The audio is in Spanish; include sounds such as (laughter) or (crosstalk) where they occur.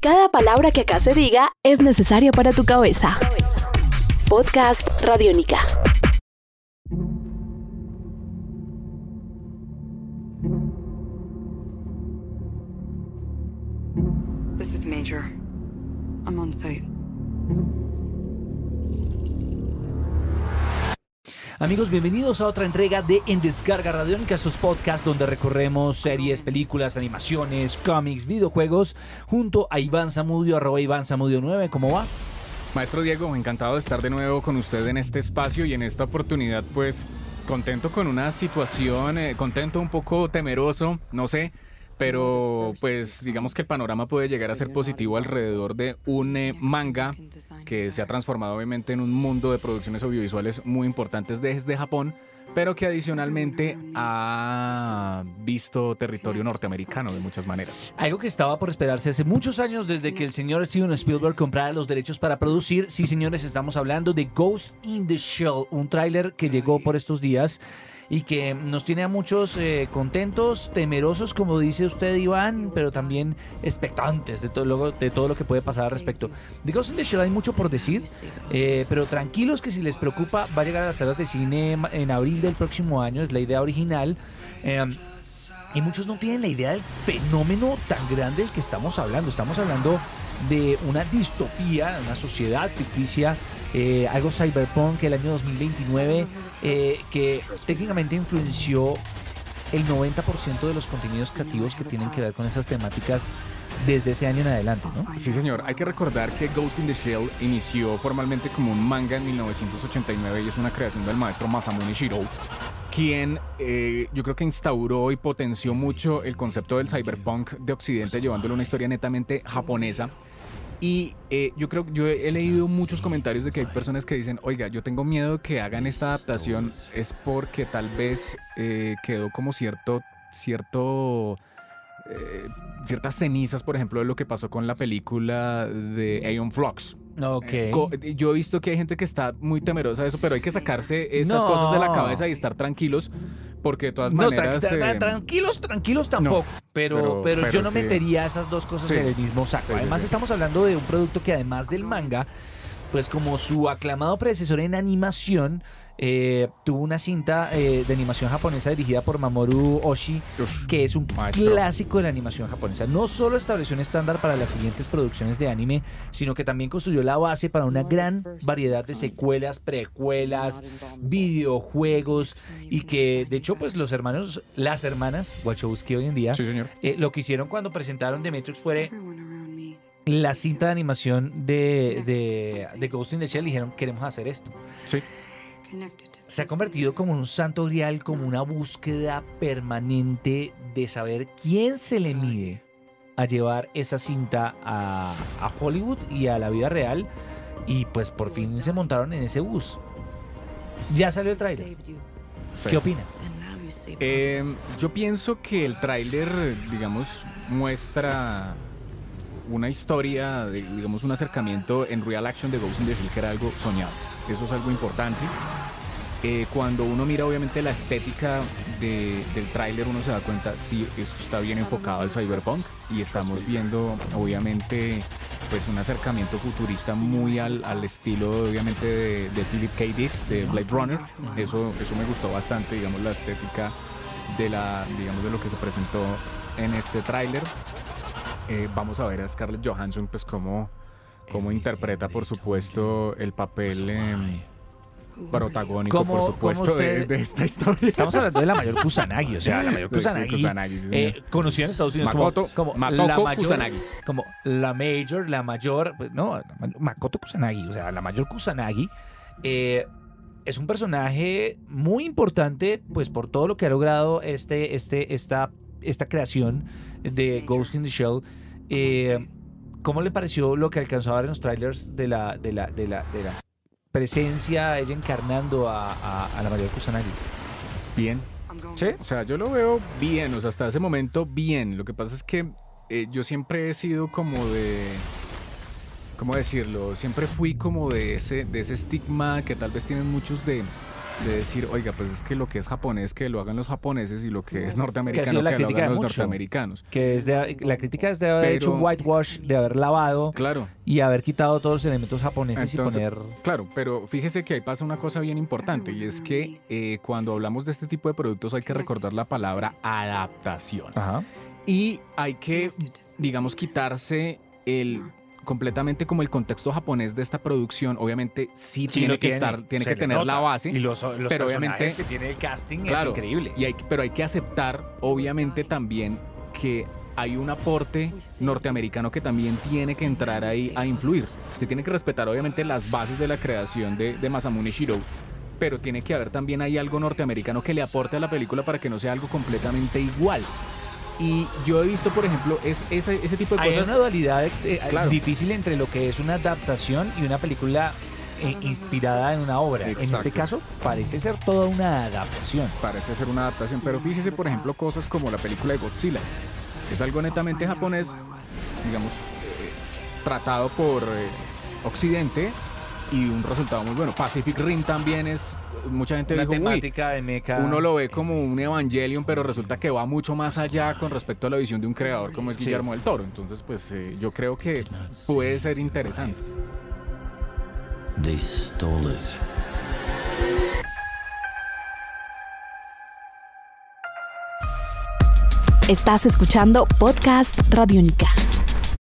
Cada palabra que acá se diga es necesaria para tu cabeza. Podcast Radiónica. This is Major. I'm on site. Amigos, bienvenidos a otra entrega de En Descarga Radiónica, sus podcasts donde recorremos series, películas, animaciones, cómics, videojuegos, junto a Iván Zamudio, arroba Iván Zamudio 9. ¿Cómo va? Maestro Diego, encantado de estar de nuevo con usted en este espacio y en esta oportunidad, pues contento con una situación, eh, contento un poco temeroso, no sé, pero pues digamos que el panorama puede llegar a ser positivo alrededor de un eh, manga que se ha transformado obviamente en un mundo de producciones audiovisuales muy importantes desde Japón, pero que adicionalmente ha visto territorio norteamericano de muchas maneras. Algo que estaba por esperarse hace muchos años desde que el señor Steven Spielberg comprara los derechos para producir. Sí, señores, estamos hablando de Ghost in the Shell, un tráiler que llegó por estos días y que nos tiene a muchos eh, contentos, temerosos, como dice usted, Iván, pero también expectantes de todo lo, de todo lo que puede pasar al respecto. De Ghost in the Shell hay mucho por decir, eh, pero tranquilos que si les preocupa, va a llegar a las salas de cine en abril del próximo año, es la idea original. Eh, y muchos no tienen la idea del fenómeno tan grande del que estamos hablando. Estamos hablando de una distopía, una sociedad ficticia, eh, algo cyberpunk el año 2029, eh, que técnicamente influenció el 90% de los contenidos creativos que tienen que ver con esas temáticas desde ese año en adelante, ¿no? Sí, señor. Hay que recordar que Ghost in the Shell inició formalmente como un manga en 1989 y es una creación del maestro Masamune Shirou, quien eh, yo creo que instauró y potenció mucho el concepto del cyberpunk de Occidente, llevándolo a una historia netamente japonesa. Y eh, yo creo, yo he leído muchos comentarios de que hay personas que dicen, oiga, yo tengo miedo que hagan esta adaptación, es porque tal vez eh, quedó como cierto, cierto, eh, ciertas cenizas, por ejemplo, de lo que pasó con la película de Aeon Flux. Ok. Co- Yo he visto que hay gente que está muy temerosa de eso, pero hay que sacarse esas No. cosas de la cabeza y estar tranquilos, porque de todas No, maneras... tranqui- tra- eh, tranquilos, tranquilos tampoco. Pero, pero, pero- yo no sí. metería esas dos cosas Sí. en el mismo saco. Sí, Además, estamos hablando de un producto que además del manga, pues como su aclamado predecesor en animación, eh, tuvo una cinta eh, de animación japonesa dirigida por Mamoru Oshii, uf, que es un Maestro. clásico de la animación japonesa. No solo estableció un estándar para las siguientes producciones de anime, sino que también construyó la base para una gran variedad de secuelas, precuelas, videojuegos y que de hecho pues los hermanos, las hermanas Wachowski hoy en día, Sí, señor. eh, lo que hicieron cuando presentaron The Matrix fue. La cinta de animación de, de, de Ghost in the Shell y dijeron queremos hacer esto. Sí. Se ha convertido como en un santo grial, como una búsqueda permanente de saber quién se le mide a llevar esa cinta a, a Hollywood y a la vida real. Y pues por fin se montaron en ese bus. Ya salió el trailer. Sí. ¿Qué opina? And now you save Eh, others. yo pienso que el tráiler, digamos, muestra una historia, digamos, un acercamiento en real action de Ghost in the Shell que era algo soñado. Eso es algo importante. Eh, cuando uno mira obviamente la estética de- del tráiler uno se da cuenta si esto está bien enfocado al cyberpunk y estamos viendo obviamente pues un acercamiento futurista muy al, al estilo obviamente de, de Philip K. Dick de Blade Runner eso, eso me gustó bastante digamos la estética de la digamos de lo que se presentó en este tráiler Eh, vamos a ver a Scarlett Johansson pues cómo, cómo interpreta por supuesto el papel em, protagónico ¿Cómo- por supuesto de, usted- de esta historia. Estamos hablando de la mayor Kusanagi, o sea, la mayor (laughs) Kusanagi, Kusanagi, sí, eh, conocida en Estados Unidos Makoto- como, la mayor, Kusanagi. como la major, la mayor, pues, no, Makoto Kusanagi, o sea, la mayor Kusanagi, eh, es un personaje muy importante, pues por todo lo que ha logrado este, este, esta, esta creación de Ghost in the Shell. Eh, ¿Cómo le pareció lo que alcanzó a ver en los trailers de la, de la, de la, de la presencia, ella encarnando a, a- a la mayor Kusanagi? bien ¿Sí? O sea, yo lo veo bien, o sea, hasta ese momento bien. Lo que pasa es que eh, yo siempre he sido como de. ¿Cómo decirlo? Siempre fui como de ese, de ese estigma que tal vez tienen muchos de de decir, oiga, pues es que lo que es japonés que lo hagan los japoneses y lo que es norteamericano que, lo hagan los mucho. norteamericanos. Que es de, la crítica es de haber Pero- hecho un whitewash, de haber lavado Claro. y haber quitado todos los elementos japoneses Entonces, y poner... Claro, pero fíjese que ahí pasa una cosa bien importante y es que eh, cuando hablamos de este tipo de productos hay que recordar la palabra adaptación. Ajá. Y hay que, digamos, quitarse el completamente como el contexto japonés de esta producción. Obviamente sí, tiene que estar, tiene que tener la base. Y los, los pero obviamente- que tiene el casting Claro, es increíble. Y hay, pero hay que aceptar, obviamente, también que hay un aporte norteamericano que también tiene que entrar ahí a influir. Se tiene que respetar, obviamente, las bases de la creación de, de Masamune Shirou, pero tiene que haber también ahí algo norteamericano que le aporte a la película para que no sea algo completamente igual. Y yo he visto, por ejemplo, es, ese, ese tipo de Hay cosas. una dualidad eh, Claro. difícil entre lo que es una adaptación y una película eh, inspirada en una obra. En este caso, parece ser toda una adaptación. parece ser una adaptación, pero fíjese, por ejemplo, cosas como la película de Godzilla. Es algo netamente japonés, digamos, eh, tratado por eh, Occidente y un resultado muy bueno. Pacific Rim también es, mucha gente Una dijo, uy, temática de mecha. uno lo ve como un Evangelion, pero resulta que va mucho más allá con respecto a la visión de un creador como es Sí. Guillermo del Toro. Entonces, pues eh, yo creo que puede ser interesante. They stole it. Estás escuchando Podcast Radio Única.